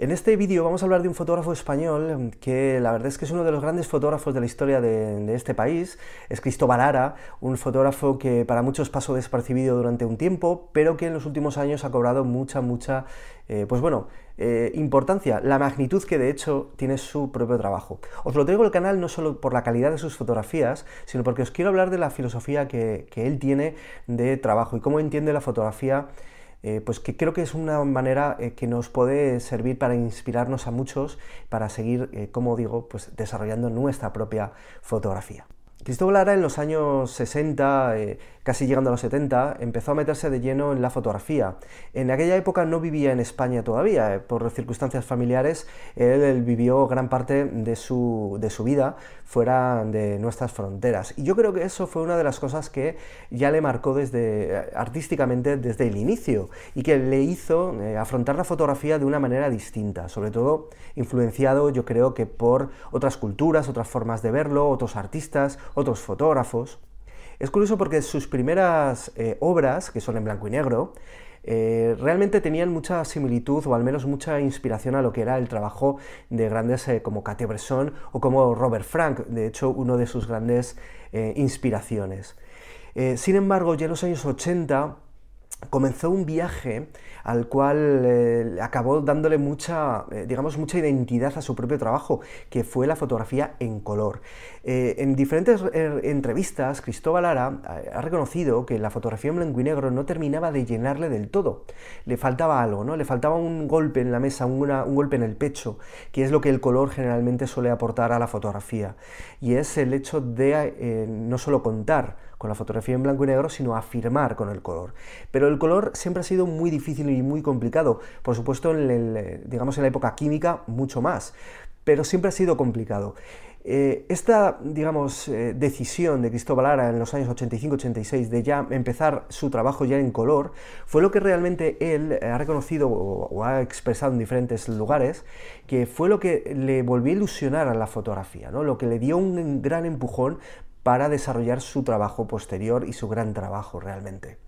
En este vídeo vamos a hablar de un fotógrafo español que la verdad es que es uno de los grandes fotógrafos de la historia de, este país. Es Cristóbal Ara, un fotógrafo que para muchos pasó despercibido durante un tiempo, pero que en los últimos años ha cobrado mucha, mucha, eh, pues bueno, eh, importancia, la magnitud que de hecho tiene su propio trabajo. Os lo traigo al canal no solo por la calidad de sus fotografías, sino porque os quiero hablar de la filosofía que, que él tiene de trabajo y cómo entiende la fotografía eh, pues que creo que es una manera eh, que nos puede servir para inspirarnos a muchos, para seguir, eh, como digo, pues desarrollando nuestra propia fotografía. Cristóbal Lara en los años 60, eh, casi llegando a los 70, empezó a meterse de lleno en la fotografía. En aquella época no vivía en España todavía, eh, por circunstancias familiares, él, vivió gran parte de su, de su, vida fuera de nuestras fronteras. Y yo creo que eso fue una de las cosas que ya le marcó desde, eh, artísticamente desde el inicio y que le hizo afrontar la fotografía de una manera distinta, sobre todo influenciado yo creo que por otras culturas, otras formas de verlo, otros artistas, otros fotógrafos. Es curioso porque sus primeras eh, obras, que son en blanco y negro, eh, realmente tenían mucha similitud o al menos mucha inspiración a lo que era el trabajo de grandes eh, como Cartier-Bresson o como Robert Frank, de hecho uno de sus grandes inspiraciones. sin embargo, ya en los años 80 comenzó un viaje al cual eh, acabó dándole mucha, eh, digamos, mucha identidad a su propio trabajo, que fue la fotografía en color. Eh, en diferentes entrevistas, Cristóbal Lara ha reconocido que la fotografía en blanco y negro no terminaba de llenarle del todo. Le faltaba algo, ¿no? Le faltaba un golpe en la mesa, un golpe en el pecho, que es lo que el color generalmente suele aportar a la fotografía. Y es el hecho de no solo contar con la fotografía en blanco y negro, sino afirmar con el color. Pero el color siempre ha sido muy difícil y muy complicado. Por supuesto, en, digamos, en la época química, mucho más. Pero siempre ha sido complicado. Eh, esta, digamos, eh, decisión de Cristóbal Lara en los años 85-86 de ya empezar su trabajo ya en color, fue lo que realmente él ha reconocido o, ha expresado en diferentes lugares, que fue lo que le volvió a ilusionar a la fotografía, ¿no? lo que le dio un gran empujón para desarrollar su trabajo posterior y su gran trabajo realmente.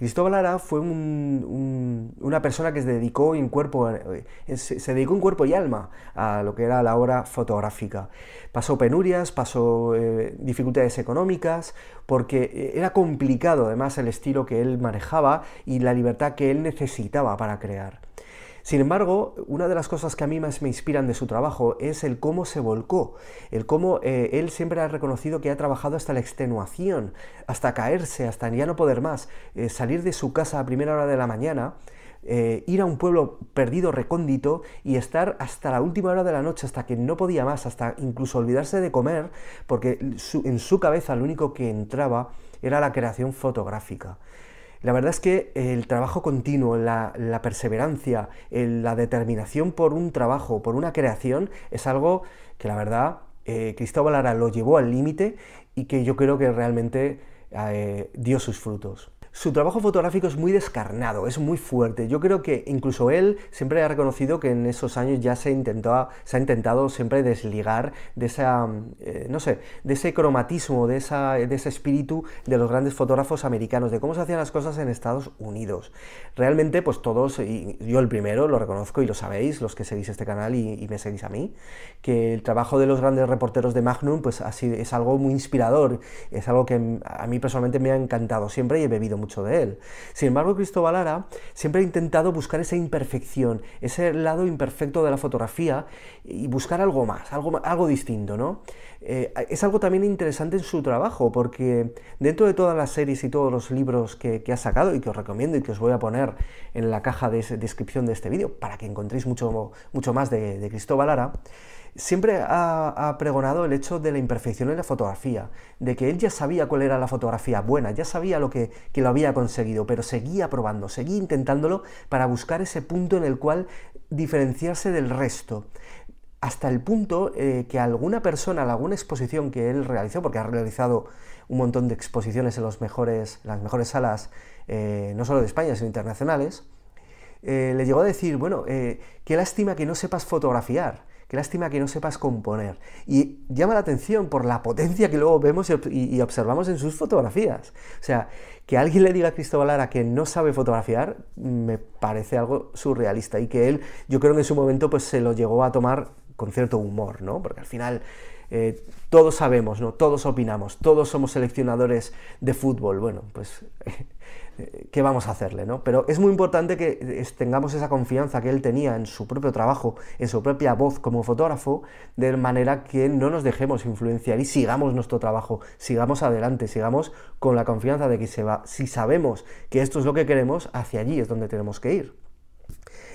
Cristóbal Lara fue una persona que se dedicó en cuerpo, eh, dedicó en cuerpo y alma a lo que era la obra fotográfica. Pasó penurias, pasó eh, dificultades económicas, porque eh, era complicado además el estilo que él manejaba y la libertad que él necesitaba para crear. Sin embargo, una de las cosas que a mí más me inspiran de su trabajo es el cómo se volcó, el cómo eh, él siempre ha reconocido que ha trabajado hasta la extenuación, hasta caerse, hasta ya no poder más, eh, salir de su casa a primera hora de la mañana, eh, ir a un pueblo perdido, recóndito, y estar hasta la última hora de la noche, hasta que no podía más, hasta incluso olvidarse de comer, porque en su cabeza lo único que entraba era la creación fotográfica. La verdad es que el trabajo continuo, la, perseverancia, la determinación por un trabajo, por una creación, es algo que la verdad eh, Cristóbal Lara lo llevó al límite y que yo creo que realmente eh, dio sus frutos. Su trabajo fotográfico es muy descarnado, es muy fuerte. Yo creo que incluso él siempre ha reconocido que en esos años ya se, intentó, se ha intentado siempre desligar de esa, eh, no sé, de ese cromatismo, de, ese espíritu de los grandes fotógrafos americanos, de cómo se hacían las cosas en Estados Unidos. Realmente, pues todos, y yo el primero, lo reconozco y lo sabéis, los que seguís este canal y, me seguís a mí, que el trabajo de los grandes reporteros de Magnum, pues así es algo muy inspirador, es algo que a mí personalmente me ha encantado siempre y he bebido mucho de él. Sin embargo, Cristóbal Lara siempre ha intentado buscar esa imperfección, ese lado imperfecto de la fotografía y buscar algo más, algo, algo distinto, ¿no? Eh, es algo también interesante en su trabajo, porque dentro de todas las series y todos los libros que, ha sacado y que os recomiendo y que os voy a poner en la caja de descripción de este vídeo para que encontréis mucho, mucho más de, de Cristóbal Lara, siempre ha, pregonado el hecho de la imperfección en la fotografía, de que él ya sabía cuál era la fotografía buena, ya sabía lo que, lo había conseguido, pero seguía probando, seguía intentándolo para buscar ese punto en el cual diferenciarse del resto. Hasta el punto eh, que alguna persona, alguna exposición que él realizó, porque ha realizado un montón de exposiciones en las mejores salas, eh, no solo de España, sino internacionales, eh, le llegó a decir, bueno, qué lástima que no sepas fotografiar Qué lástima que no sepas componer. Y llama la atención por la potencia que luego vemos y, observamos en sus fotografías. O sea, que alguien le diga a Cristóbal Lara que no sabe fotografiar me parece algo surrealista y que él, yo creo que en su momento pues se lo llegó a tomar con cierto humor, ¿no? Porque al final eh, todos sabemos, ¿no? Todos opinamos, todos somos seleccionadores de fútbol. Bueno, pues ¿qué vamos a hacerle? ¿no? Pero es muy importante que tengamos esa confianza que él tenía en su propio trabajo, en su propia voz como fotógrafo, de manera que no nos dejemos influenciar y sigamos nuestro trabajo, sigamos adelante, sigamos con la confianza de que se va, si sabemos que esto es lo que queremos, hacia allí es donde tenemos que ir.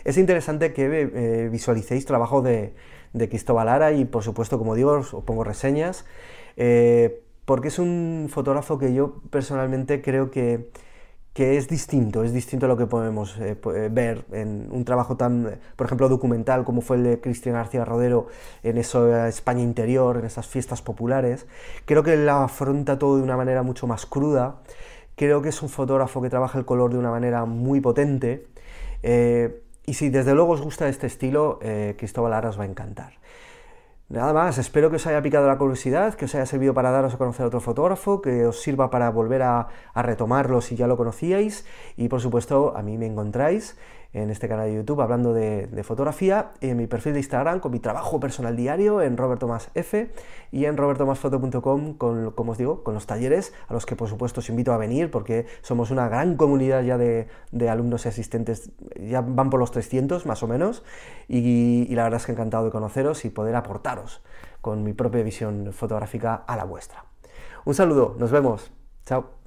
Es interesante que eh, visualicéis trabajo de, Cristóbal Lara y por supuesto, como digo, os, pongo reseñas, eh, porque es un fotógrafo que yo personalmente creo que que es distinto, es distinto a lo que podemos eh, eh, ver en un trabajo tan, por ejemplo, documental como fue el de Cristian García Rodero en esa España interior, en esas fiestas populares. Creo que él afronta todo de una manera mucho más cruda. Creo que es un fotógrafo que trabaja el color de una manera muy potente. Eh, y si desde luego os gusta este estilo, Cristóbal Lara os va a encantar. Nada más, espero que os haya picado la curiosidad, que os haya servido para daros a conocer a otro fotógrafo, que os sirva para volver a, retomarlo si ya lo conocíais. Y por supuesto a mí me encontráis en este canal de YouTube hablando de, fotografía, en mi perfil de Instagram con mi trabajo personal diario en Robert Thomas F y en robertomasfoto.com con, como os digo, con los talleres a los que por supuesto os invito a venir porque somos una gran comunidad ya de, alumnos y asistentes, ya van por los 300 más o menos y la verdad es que encantado de conoceros y poder aportaros con mi propia visión fotográfica a la vuestra. Un saludo, nos vemos, chao.